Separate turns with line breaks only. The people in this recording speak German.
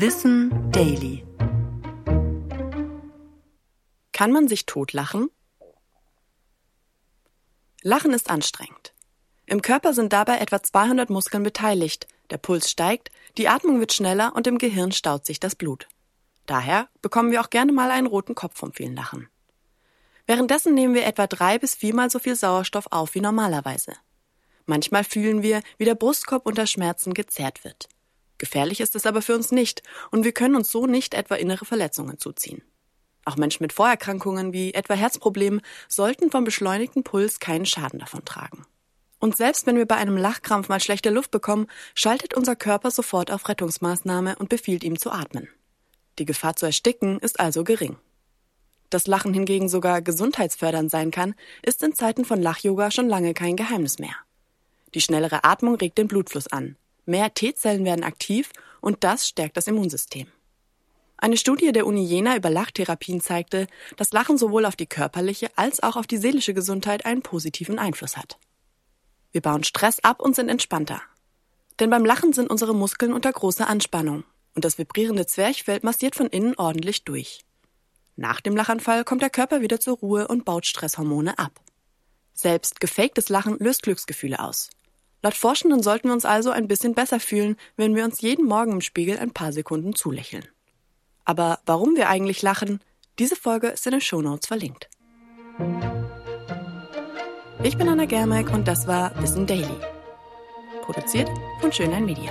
Wissen Daily. Kann man sich totlachen? Lachen ist anstrengend. Im Körper sind dabei etwa 200 Muskeln beteiligt, der Puls steigt, die Atmung wird schneller und im Gehirn staut sich das Blut. Daher bekommen wir auch gerne mal einen roten Kopf vom vielen Lachen. Währenddessen nehmen wir etwa drei bis viermal so viel Sauerstoff auf wie normalerweise. Manchmal fühlen wir, wie der Brustkorb unter Schmerzen gezerrt wird. Gefährlich ist es aber für uns nicht und wir können uns so nicht etwa innere Verletzungen zuziehen. Auch Menschen mit Vorerkrankungen wie etwa Herzproblemen sollten vom beschleunigten Puls keinen Schaden davon tragen. Und selbst wenn wir bei einem Lachkrampf mal schlechte Luft bekommen, schaltet unser Körper sofort auf Rettungsmaßnahme und befiehlt ihm zu atmen. Die Gefahr zu ersticken ist also gering. Dass Lachen hingegen sogar gesundheitsfördernd sein kann, ist in Zeiten von Lachyoga schon lange kein Geheimnis mehr. Die schnellere Atmung regt den Blutfluss an. Mehr T-Zellen werden aktiv und das stärkt das Immunsystem. Eine Studie der Uni Jena über Lachtherapien zeigte, dass Lachen sowohl auf die körperliche als auch auf die seelische Gesundheit einen positiven Einfluss hat. Wir bauen Stress ab und sind entspannter. Denn beim Lachen sind unsere Muskeln unter großer Anspannung und das vibrierende Zwerchfell massiert von innen ordentlich durch. Nach dem Lachanfall kommt der Körper wieder zur Ruhe und baut Stresshormone ab. Selbst gefaktes Lachen löst Glücksgefühle aus. Laut Forschenden sollten wir uns also ein bisschen besser fühlen, wenn wir uns jeden Morgen im Spiegel ein paar Sekunden zulächeln. Aber warum wir eigentlich lachen, diese Folge ist in den Shownotes verlinkt. Ich bin Anna Germeck und das war Wissen Daily. Produziert von Schönlein Media.